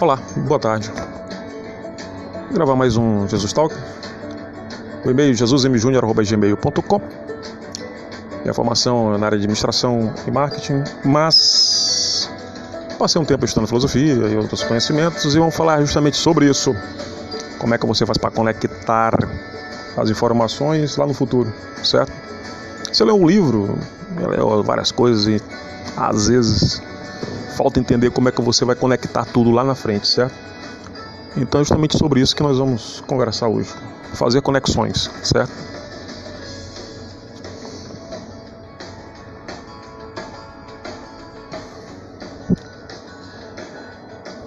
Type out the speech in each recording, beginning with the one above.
Olá, boa tarde. Vou gravar mais um Jesus Talk. O e-mail jesusmjunior.gmail.com Minha formação é na área de administração e marketing, mas passei um tempo estudando filosofia e outros conhecimentos e vamos falar justamente sobre isso. Como é que você faz para conectar as informações lá no futuro, certo? Você lê um livro, lê várias coisas e às vezes falta entender como é que você vai conectar tudo lá na frente, certo? Então é justamente sobre isso que nós vamos conversar hoje. Fazer conexões, certo?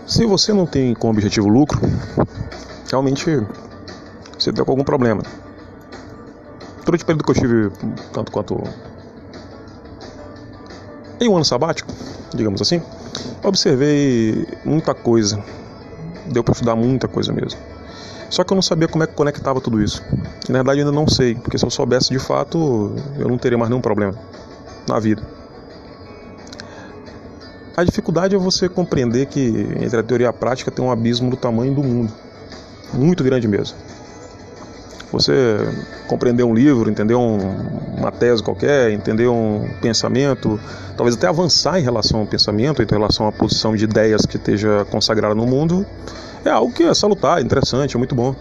Se você não tem como objetivo lucro, realmente você tem algum problema. Durante o período que eu tive, tanto quanto em um ano sabático, digamos assim, observei muita coisa. Deu para estudar muita coisa mesmo. Só que eu não sabia como é que conectava tudo isso. Na verdade, ainda não sei, porque se eu soubesse de fato, eu não teria mais nenhum problema na vida. A dificuldade é você compreender que entre a teoria e a prática tem um abismo do tamanho do mundo. Muito grande mesmo. Você compreender um livro, entender um, uma tese qualquer, entender um pensamento, talvez até avançar em relação ao pensamento, em relação à posição de ideias que esteja consagrada no mundo, é algo que é salutar, interessante, é muito bom.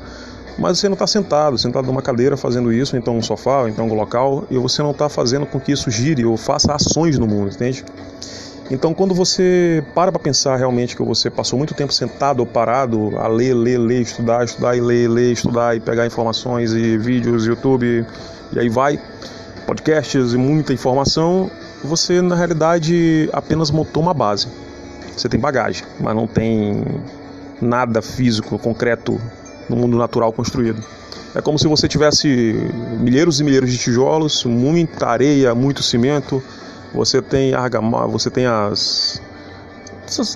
Mas você não está sentado, sentado numa cadeira fazendo isso, então um sofá, então um local, e você não está fazendo com que isso gire ou faça ações no mundo, entende? Então, quando você para para pensar realmente que você passou muito tempo sentado ou parado a ler, ler, ler, estudar, estudar e ler, ler, estudar e pegar informações e vídeos, YouTube, e aí vai, podcasts e muita informação, você na realidade apenas montou uma base. Você tem bagagem, mas não tem nada físico, concreto no mundo natural construído. É como se você tivesse milheiros e milheiros de tijolos, muita areia, muito cimento, você tem argamassa, você tem as,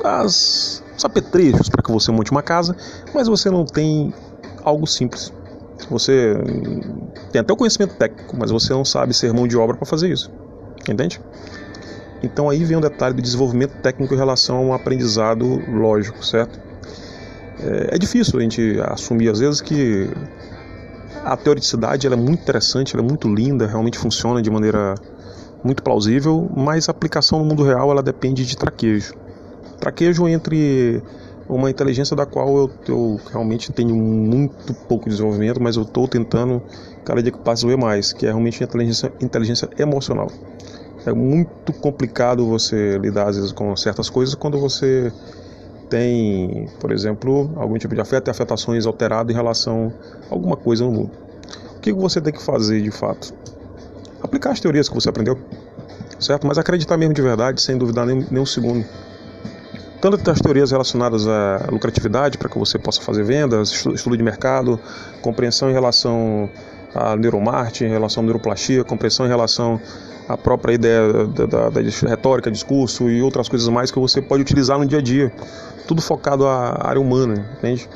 as, os apetrechos para que você monte uma casa, mas você não tem algo simples. Você tem até o conhecimento técnico, mas você não sabe ser mão de obra para fazer isso. Entende? Então aí vem um detalhe do desenvolvimento técnico em relação a um aprendizado lógico, certo? É, é difícil a gente assumir às vezes que a teoricidade ela é muito interessante, ela é muito linda, realmente funciona de maneira muito plausível, mas a aplicação no mundo real ela depende de traquejo. Traquejo entre uma inteligência da qual eu, eu realmente tenho muito pouco desenvolvimento, mas eu estou tentando cada dia que passa ver mais, que é realmente inteligência, inteligência emocional. É muito complicado você lidar às vezes com certas coisas quando você tem, por exemplo, algum tipo de afeto e afetações alteradas em relação a alguma coisa no mundo. O que você tem que fazer de fato? Aplicar as teorias que você aprendeu, certo? Mas acreditar mesmo de verdade, sem duvidar nem, nem um segundo. Tanto das teorias relacionadas à lucratividade, para que você possa fazer vendas, estudo de mercado, compreensão em relação à neuromarketing, em relação à neuroplastia, compreensão em relação à própria ideia da, da, da retórica, discurso e outras coisas mais que você pode utilizar no dia a dia. Tudo focado à área humana, entende?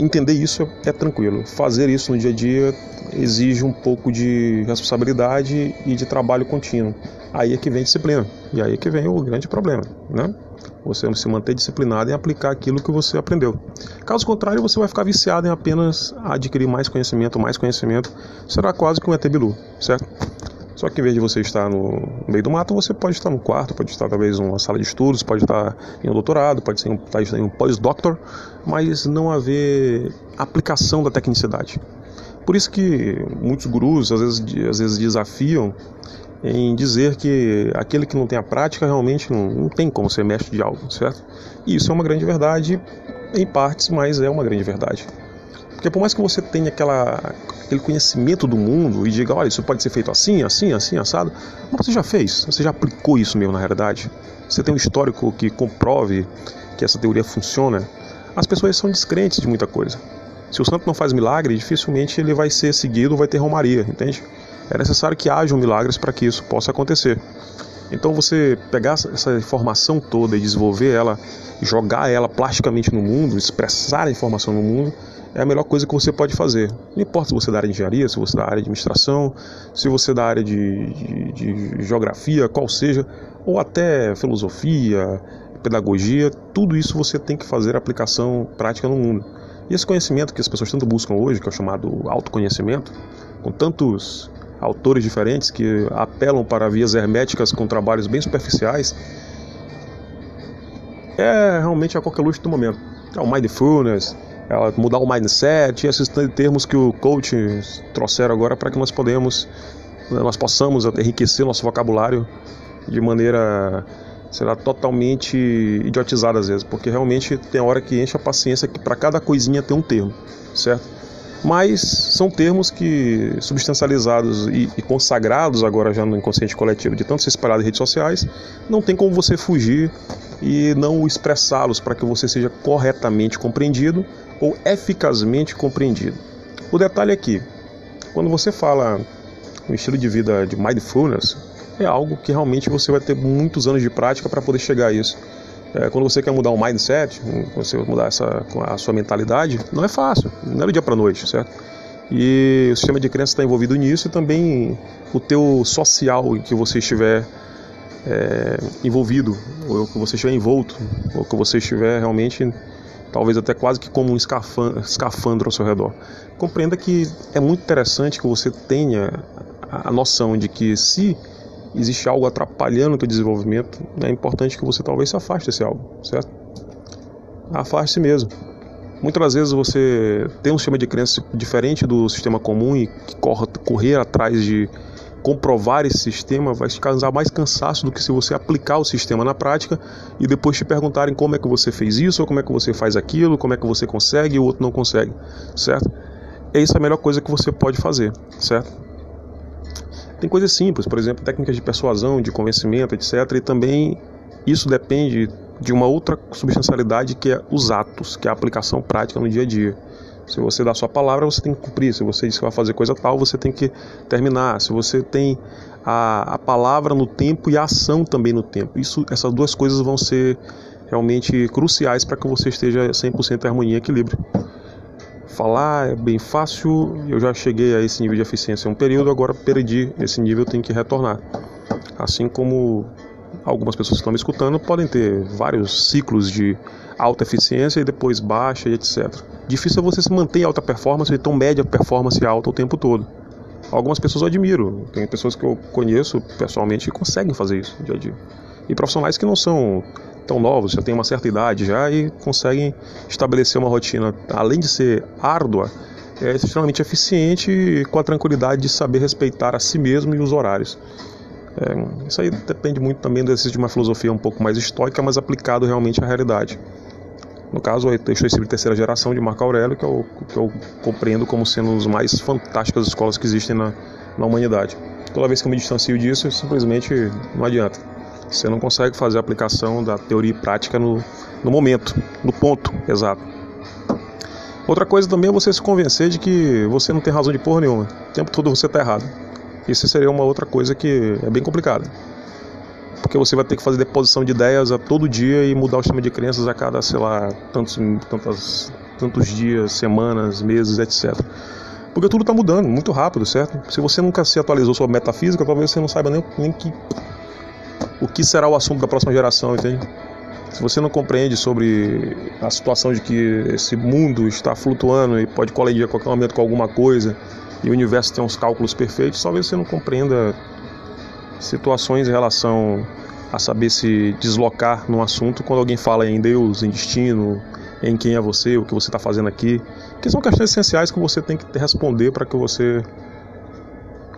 Entender isso é tranquilo. Fazer isso no dia a dia exige um pouco de responsabilidade e de trabalho contínuo. Aí é que vem disciplina. E aí é que vem o grande problema, né? Você se manter disciplinado em aplicar aquilo que você aprendeu. Caso contrário, você vai ficar viciado em apenas adquirir mais conhecimento, mais conhecimento. Será quase que um ET Bilu, certo? Só que em vez de você estar no meio do mato, você pode estar no quarto, pode estar talvez numa sala de estudos, pode estar em um doutorado, pode estar em um pós-doctor, mas não haver aplicação da tecnicidade. Por isso que muitos gurus às vezes, às vezes desafiam em dizer que aquele que não tem a prática realmente não, não tem como ser mestre de algo, certo? E isso é uma grande verdade em partes, mas é uma grande verdade. Porque por mais que você tenha aquela, aquele conhecimento do mundo e diga, olha, isso pode ser feito assim, assim, assim, assado, mas você já fez, você já aplicou isso mesmo na realidade. Você tem um histórico que comprove que essa teoria funciona. As pessoas são descrentes de muita coisa. Se o santo não faz milagre, dificilmente ele vai ser seguido, vai ter romaria, entende? É necessário que hajam milagres para que isso possa acontecer. Então você pegar essa informação toda e desenvolver ela, jogar ela plasticamente no mundo, expressar a informação no mundo, é a melhor coisa que você pode fazer. Não importa se você é da área de engenharia, se você é da área de administração, se você é da área de, de, de geografia, qual seja, ou até filosofia, pedagogia, tudo isso você tem que fazer aplicação prática no mundo. E esse conhecimento que as pessoas tanto buscam hoje, que é o chamado autoconhecimento, com tantos autores diferentes que apelam para vias herméticas com trabalhos bem superficiais, é realmente a qualquer luxo do momento. É o mindfulness, é mudar o mindset, esses termos que o coach trouxeram agora para que nós podemos, nós possamos enriquecer nosso vocabulário de maneira será totalmente idiotizada às vezes, porque realmente tem hora que enche a paciência que para cada coisinha tem um termo, certo? Mas são termos que, substancializados e, e, consagrados agora já no inconsciente coletivo, de tanto ser espalhado em redes sociais, não tem como você fugir e não expressá-los para que você seja corretamente compreendido ou eficazmente compreendido. O detalhe é quando você fala um estilo de vida de mindfulness, é algo que realmente você vai ter muitos anos de prática para poder chegar a isso. É, quando você quer mudar um mindset, você mudar essa, a sua mentalidade, não é fácil, não é do dia para noite, certo? E o sistema de crença está envolvido nisso e também o teu social em que você estiver é, envolvido, ou que você estiver envolto, ou que você estiver realmente, talvez até quase que como um escafandro ao seu redor. Compreenda que é muito interessante que você tenha a noção de que se existe algo atrapalhando o teu desenvolvimento, é importante que você talvez se afaste desse algo, certo? Afaste-se mesmo. Muitas vezes você tem um sistema de crença diferente do sistema comum e correr atrás de comprovar esse sistema vai te causar mais cansaço do que se você aplicar o sistema na prática e depois te perguntarem como é que você fez isso, ou como é que você faz aquilo, como é que você consegue e o outro não consegue, certo? É isso a melhor coisa que você pode fazer, certo? Tem coisas simples, por exemplo, técnicas de persuasão, de convencimento, etc. E também isso depende de uma outra substancialidade que é os atos, que é a aplicação prática no dia a dia. Se você dá sua palavra, você tem que cumprir. Se você diz que vai fazer coisa tal, você tem que terminar. Se você tem a, a palavra no tempo e a ação também no tempo. Isso, essas duas coisas vão ser realmente cruciais para que você esteja 100% em harmonia e equilíbrio falar é bem fácil, eu já cheguei a esse nível de eficiência em um período, agora perdi esse nível, tenho que retornar. Assim como algumas pessoas que estão me escutando podem ter vários ciclos de alta eficiência e depois baixa e etc. Difícil é você se manter em alta performance, então média performance alta o tempo todo. Algumas pessoas eu admiro, tem pessoas que eu conheço pessoalmente que conseguem fazer isso dia a dia. E profissionais que não são tão novos, já têm uma certa idade já e conseguem estabelecer uma rotina, além de ser árdua, é extremamente eficiente com a tranquilidade de saber respeitar a si mesmo e os horários. É, isso aí depende muito também do exercício de uma filosofia um pouco mais estoica, mas aplicado realmente à realidade. No caso, estou de terceira geração de Marco Aurélio, que eu, que eu compreendo como sendo as mais fantásticas escolas que existem na, na humanidade. Toda vez que eu me distancio disso, simplesmente não adianta. Você não consegue fazer a aplicação da teoria e prática no, no momento, no ponto exato. Outra coisa também é você se convencer de que você não tem razão de porra nenhuma. O tempo todo você está errado. Isso seria uma outra coisa que é bem complicada. Porque você vai ter que fazer deposição de ideias a todo dia e mudar o sistema de crenças a cada, sei lá, tantos, tantas, tantos dias, semanas, meses, etc. Porque tudo está mudando muito rápido, certo? Se você nunca se atualizou sobre metafísica, talvez você não saiba nem, nem que o que será o assunto da próxima geração, entende? Se você não compreende sobre a situação de que esse mundo está flutuando e pode colidir a qualquer momento com alguma coisa e o universo tem uns cálculos perfeitos, talvez você não compreenda situações em relação a saber se deslocar num assunto quando alguém fala em Deus, em destino, em quem é você, o que você está fazendo aqui, que são questões essenciais que você tem que responder para que você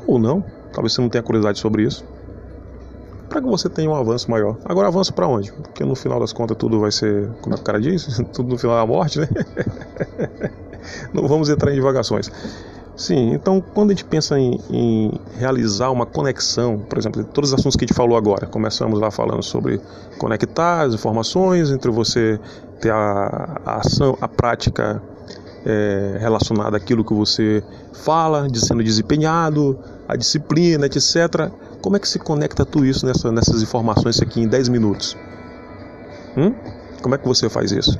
ou não, talvez você não tenha curiosidade sobre isso para que você tenha um avanço maior. Agora, avanço para onde? Porque no final das contas tudo vai ser, como é que o cara diz? tudo no final é a morte, né? Não vamos entrar em divagações. Sim, então quando a gente pensa em, em, realizar uma conexão, por exemplo, todos os assuntos que a gente falou agora, começamos lá falando sobre conectar as informações, entre você ter a, a ação, a prática é, relacionada àquilo que você fala, de sendo desempenhado, a disciplina, etc. Como é que se conecta tudo isso nessa, nessas informações aqui em 10 minutos? Hum? Como é que você faz isso?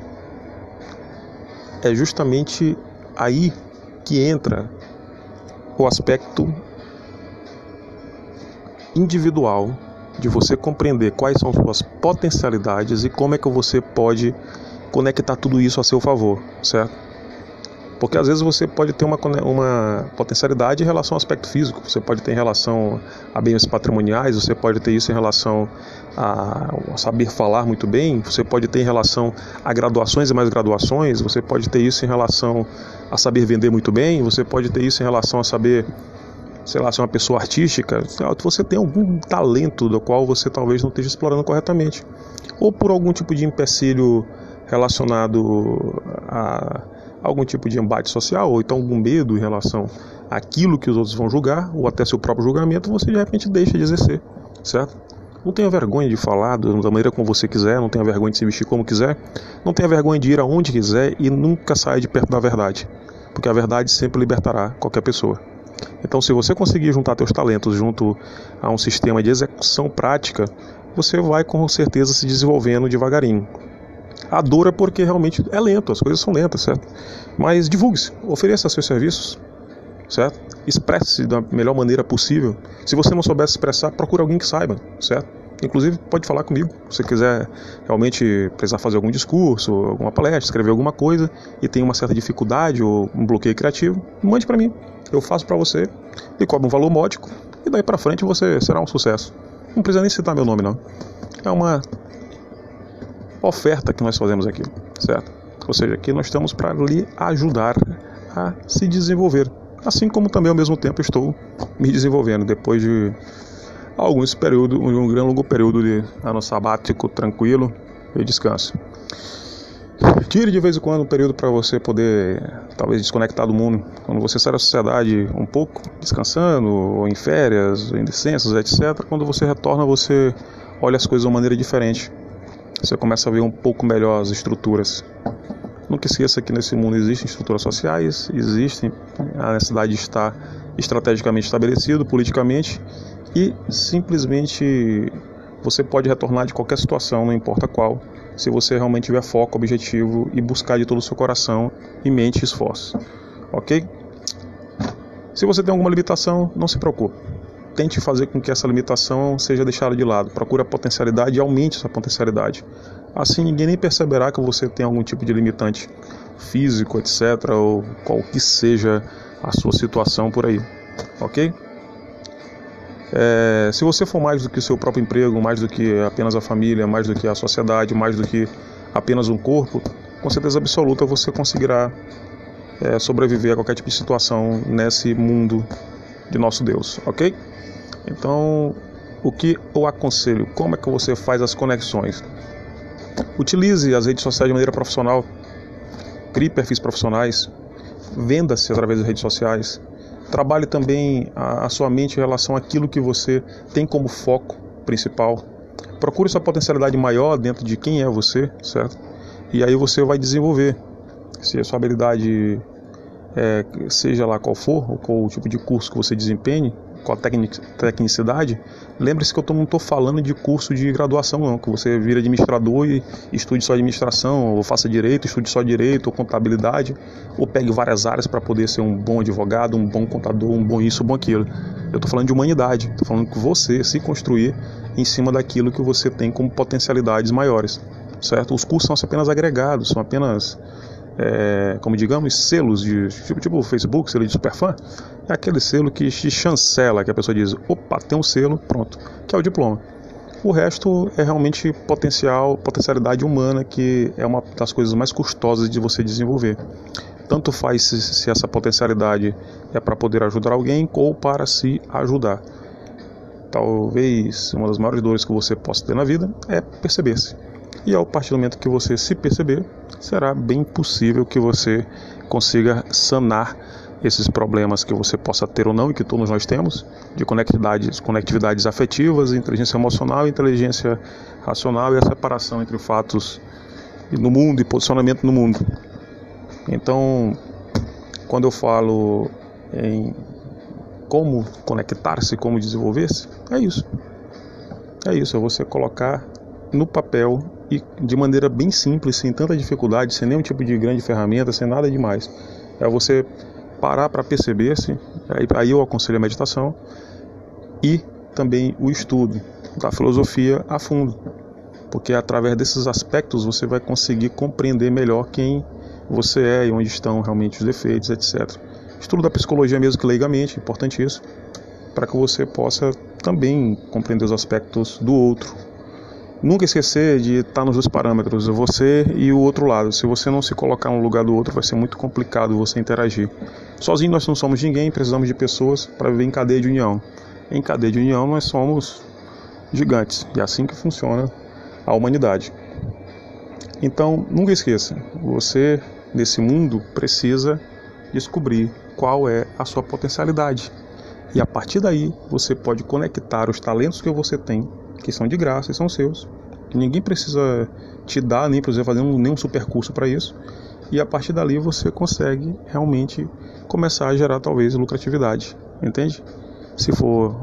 É justamente aí que entra o aspecto individual de você compreender quais são suas potencialidades e como é que você pode conectar tudo isso a seu favor, certo? Porque às vezes você pode ter uma, uma potencialidade em relação ao aspecto físico, você pode ter em relação a bens patrimoniais, você pode ter isso em relação a, saber falar muito bem, você pode ter em relação a graduações e mais graduações, você pode ter isso em relação a saber vender muito bem, você pode ter isso em relação a saber sei lá, ser uma pessoa artística, você tem algum talento do qual você talvez não esteja explorando corretamente. Ou por algum tipo de empecilho relacionado a algum tipo de embate social, ou então algum medo em relação àquilo que os outros vão julgar, ou até seu próprio julgamento, você de repente deixa de exercer, certo? Não tenha vergonha de falar da maneira como você quiser, não tenha vergonha de se vestir como quiser, não tenha vergonha de ir aonde quiser e nunca saia de perto da verdade, porque a verdade sempre libertará qualquer pessoa. Então, se você conseguir juntar seus talentos junto a um sistema de execução prática, você vai com certeza se desenvolvendo devagarinho. A dor é porque realmente é lento, as coisas são lentas, certo? Mas divulgue-se, ofereça seus serviços, certo? Expresse-se da melhor maneira possível. Se você não souber se expressar, procure alguém que saiba, certo? Inclusive, pode falar comigo. Se você quiser realmente precisar fazer algum discurso, alguma palestra, escrever alguma coisa e tem uma certa dificuldade ou um bloqueio criativo, mande para mim. Eu faço para você e cobro um valor módico e daí para frente você será um sucesso. Não precisa nem citar meu nome, não. É uma oferta que nós fazemos aqui, certo? Ou seja, aqui nós estamos para lhe ajudar a se desenvolver, assim como também ao mesmo tempo estou me desenvolvendo depois de alguns períodos, um grande longo período de ano sabático tranquilo e descanso. Tire de vez em quando um período para você poder talvez desconectar do mundo. Quando você sai da sociedade um pouco, descansando, ou em férias, em licenças, etc. Quando você retorna, você olha as coisas de uma maneira diferente. Você começa a ver um pouco melhor as estruturas. Nunca esqueça que nesse mundo existem estruturas sociais, existem a necessidade de estar estrategicamente estabelecido politicamente e simplesmente você pode retornar de qualquer situação, não importa qual, se você realmente tiver foco, objetivo e buscar de todo o seu coração e mente esforço. Ok? Se você tem alguma limitação, não se preocupe. Tente fazer com que essa limitação seja deixada de lado. Procure a potencialidade e aumente essa potencialidade. Assim ninguém nem perceberá que você tem algum tipo de limitante físico, etc., ou qual que seja a sua situação por aí. Ok? É, se você for mais do que o seu próprio emprego, mais do que apenas a família, mais do que a sociedade, mais do que apenas um corpo, com certeza absoluta você conseguirá é, sobreviver a qualquer tipo de situação nesse mundo de nosso Deus, ok? Então, o que eu aconselho? Como é que você faz as conexões? Utilize as redes sociais de maneira profissional, crie perfis profissionais, venda-se através das redes sociais, Trabalhe também a, a sua mente em relação àquilo que você tem como foco principal. Procure sua potencialidade maior dentro de quem é você, certo? E aí você vai desenvolver. Se a sua habilidade é, seja lá qual for, ou qual o tipo de curso que você desempenhe, com a tecnicidade, lembre-se que eu não estou falando de curso de graduação, não, que você vira administrador e estude só administração, ou faça direito, estude só direito, ou contabilidade, ou pegue várias áreas para poder ser um bom advogado, um bom contador, um bom isso, um bom aquilo. Eu estou falando de humanidade, estou falando que você se construir em cima daquilo que você tem como potencialidades maiores, certo? Os cursos são apenas agregados, são apenas é, como digamos, selos de tipo, tipo o Facebook, selo de superfã, é aquele selo que te chancela, que a pessoa diz, opa, tem um selo, pronto, que é o diploma. O resto é realmente potencial, potencialidade humana, que é uma das coisas mais custosas de você desenvolver. Tanto faz se, se essa potencialidade é para poder ajudar alguém ou para se ajudar. Talvez uma das maiores dores que você possa ter na vida é perceber-se. E ao partir do momento que você se perceber, será bem possível que você consiga sanar esses problemas que você possa ter ou não e que todos nós temos, de conectividades, conectividades afetivas, inteligência emocional, inteligência racional e a separação entre fatos no mundo e posicionamento no mundo. Então, quando eu falo em como conectar-se, como desenvolver-se, é isso. É isso, é você colocar no papel e de maneira bem simples, sem tanta dificuldade, sem nenhum tipo de grande ferramenta, sem nada demais. É você parar para perceber-se, aí eu aconselho a meditação e também o estudo. da filosofia a fundo, porque através desses aspectos você vai conseguir compreender melhor quem você é e onde estão realmente os defeitos, etc. Estudo da psicologia mesmo que leigamente, importante isso, para que você possa também compreender os aspectos do outro. Nunca esquecer de estar nos dois parâmetros, você e o outro lado. Se você não se colocar no lugar do outro, vai ser muito complicado você interagir. Sozinho nós não somos ninguém, precisamos de pessoas para viver em cadeia de união. Em cadeia de união nós somos gigantes, e é assim que funciona a humanidade. Então, nunca esqueça, você nesse mundo precisa descobrir qual é a sua potencialidade. E a partir daí, você pode conectar os talentos que você tem, que são de graça e são seus. Ninguém precisa te dar, nem precisa fazer um, nenhum super curso para isso. E a partir dali você consegue realmente começar a gerar talvez lucratividade, entende? Se for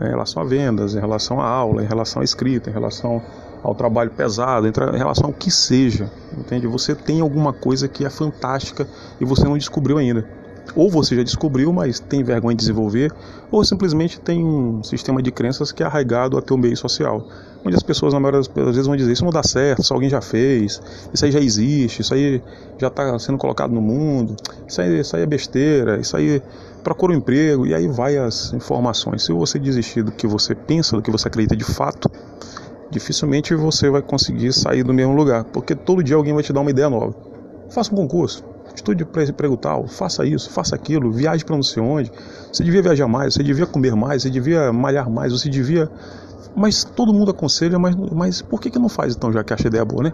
em relação a vendas, em relação à aula, em relação à escrita, em relação ao trabalho pesado, em relação ao que seja, entende? Você tem alguma coisa que é fantástica e você não descobriu ainda. Ou você já descobriu, mas tem vergonha de desenvolver, ou simplesmente tem um sistema de crenças que é arraigado a teu meio social. Onde as pessoas, na maioria das vezes, vão dizer: Isso não dá certo, isso alguém já fez, isso aí já existe, isso aí já está sendo colocado no mundo, isso aí, isso aí é besteira, isso aí procura um emprego, e aí vai as informações. Se você desistir do que você pensa, do que você acredita de fato, dificilmente você vai conseguir sair do mesmo lugar, porque todo dia alguém vai te dar uma ideia nova. Faça um concurso, estude para emprego tal, faça isso, faça aquilo, viaje para não sei onde. Você devia viajar mais, você devia comer mais, você devia malhar mais, você devia. Mas todo mundo aconselha, mas, mas por que, que não faz então, já que acha ideia boa, né?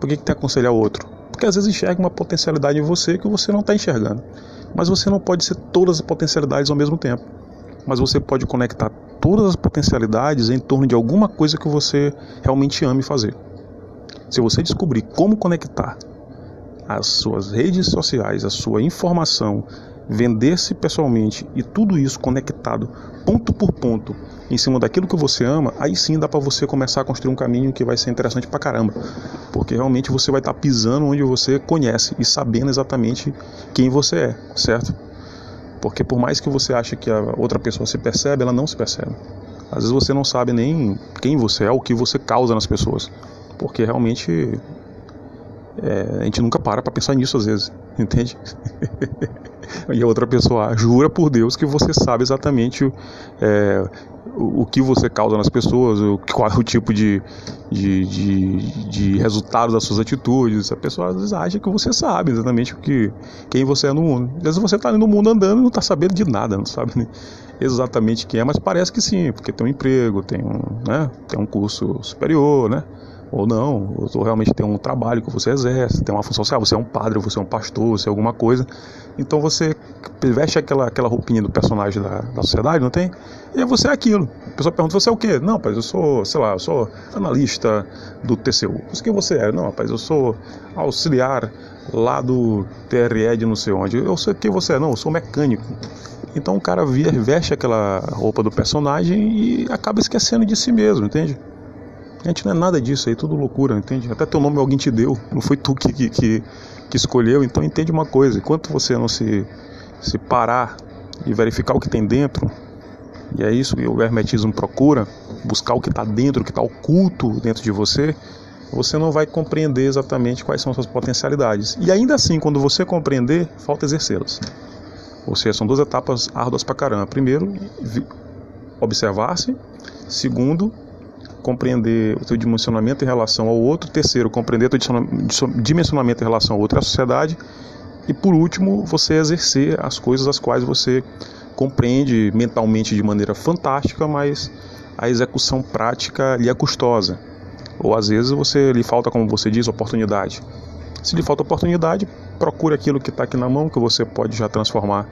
Por que, que tem que aconselhar outro? Porque às vezes enxerga uma potencialidade em você que você não está enxergando. Mas você não pode ser todas as potencialidades ao mesmo tempo. Mas você pode conectar todas as potencialidades em torno de alguma coisa que você realmente ame fazer. Se você descobrir como conectar as suas redes sociais, a sua informação, vender-se pessoalmente e tudo isso conectado ponto por ponto em cima daquilo que você ama, aí sim dá para você começar a construir um caminho que vai ser interessante pra caramba. Porque realmente você vai estar tá pisando onde você conhece e sabendo exatamente quem você é, certo? Porque por mais que você ache que a outra pessoa se percebe, ela não se percebe. Às vezes você não sabe nem quem você é, o que você causa nas pessoas. Porque realmente é, a gente nunca para para pensar nisso às vezes, entende? e a outra pessoa jura por Deus que você sabe exatamente é, o, o, que você causa nas pessoas, o, qual é o tipo de, de, de, de resultado das suas atitudes. A pessoa às vezes acha que você sabe exatamente o que, quem você é no mundo. Às vezes você está no mundo andando e não está sabendo de nada, não sabe né? exatamente quem é, mas parece que sim, porque tem um emprego, tem um, né, tem um curso superior, né? Ou não, ou realmente tem um trabalho que você exerce, tem uma função social, você é um padre, você é um pastor, você é alguma coisa. Então você veste aquela, aquela roupinha do personagem da, da sociedade, não tem? E você é aquilo. A pessoa pergunta, você é o quê? Não, rapaz, eu sou, sei lá, eu sou analista do TCU. Mas quem você é? Não, rapaz, eu sou auxiliar lá do TRE de não sei onde. Eu sei quem você é, não, eu sou mecânico. Então o cara veste aquela roupa do personagem e acaba esquecendo de si mesmo, entende? Gente não é nada disso aí, tudo loucura, entende? Até teu nome alguém te deu, não foi tu que, que, que, que escolheu, então entende uma coisa, enquanto você não se, se parar e verificar o que tem dentro, e é isso que o hermetismo procura, buscar o que está dentro, o que está oculto dentro de você, você não vai compreender exatamente quais são suas potencialidades. E ainda assim, quando você compreender, falta exercê-las. Ou seja, são duas etapas árduas pra caramba. Primeiro, observar-se. Segundo, compreender o teu dimensionamento em relação ao outro. Terceiro, compreender o teu dimensionamento em relação ao outro e à sociedade. E por último, você exercer as coisas as quais você compreende mentalmente de maneira fantástica, mas a execução prática lhe é custosa. Ou às vezes você lhe falta, como você diz, oportunidade. Se lhe falta oportunidade, procure aquilo que está aqui na mão, que você pode já transformar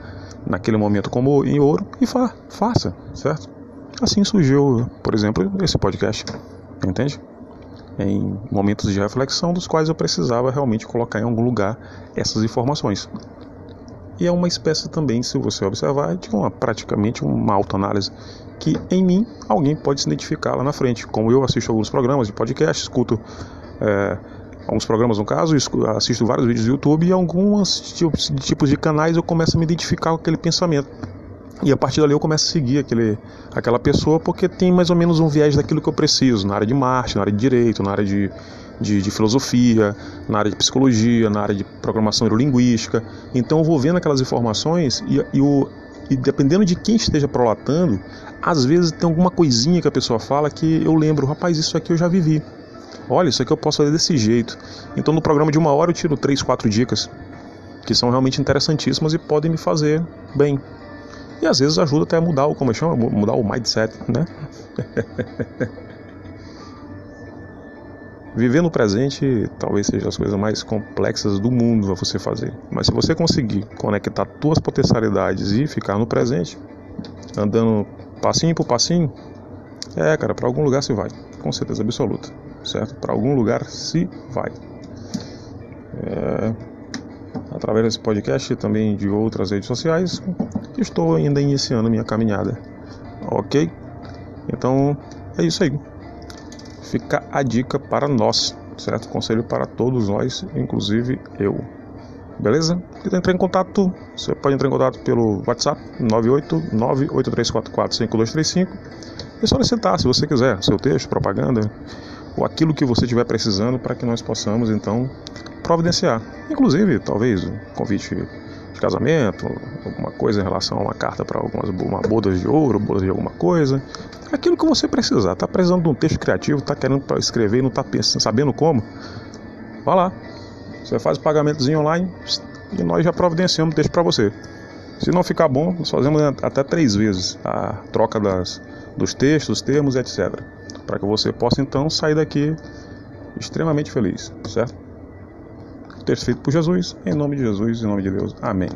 naquele momento como em ouro e fa faça, certo? Assim surgiu, por exemplo, esse podcast, entende? Em momentos de reflexão dos quais eu precisava realmente colocar em algum lugar essas informações. E é uma espécie também, se você observar, de uma praticamente uma autoanálise que em mim alguém pode se identificar lá na frente. Como eu assisto alguns programas de podcast, escuto é, alguns programas no caso, assisto vários vídeos do YouTube e alguns tipos de canais eu começo a me identificar com aquele pensamento E a partir dali eu começo a seguir aquele, aquela pessoa porque tem mais ou menos um viés daquilo que eu preciso, na área de marketing, na área de direito, na área de, de, de, filosofia, na área de psicologia, na área de programação neurolinguística. Então eu vou vendo aquelas informações e, e, o, e dependendo de quem esteja prolatando, às vezes tem alguma coisinha que a pessoa fala que eu lembro, rapaz, isso aqui eu já vivi. Olha, isso aqui eu posso fazer desse jeito. Então no programa de uma hora eu tiro três, quatro dicas que são realmente interessantíssimas e podem me fazer bem. E às vezes ajuda até a mudar o, como chama, mudar o mindset, né? Viver no presente talvez seja as coisas mais complexas do mundo a você fazer. Mas se você conseguir conectar suas potencialidades e ficar no presente, andando passinho por passinho, é, cara, para algum lugar se vai, com certeza absoluta, certo? Para algum lugar se vai. É, através desse podcast e também de outras redes sociais, estou ainda iniciando minha caminhada, ok? Então é isso aí fica a dica para nós, certo? Conselho para todos nós, inclusive eu. Beleza? Quiser entrar em contato, você pode entrar em contato pelo WhatsApp 98983445235 e solicitar, se você quiser, seu texto, propaganda ou aquilo que você estiver precisando para que nós possamos então providenciar. Inclusive, talvez um convite de casamento, alguma coisa em relação a uma carta para algumas uma bodas de ouro, bodas de alguma coisa. Aquilo que você precisar. Está precisando de um texto criativo, está querendo escrever e não está sabendo como? Vá lá. Você faz o pagamentozinho online e nós já providenciamos o texto para você. Se não ficar bom, nós fazemos até três vezes a troca das, dos textos, termos, etc. Para que você possa então sair daqui extremamente feliz, certo? Texto feito por Jesus, em nome de Jesus, em nome de Deus. Amém.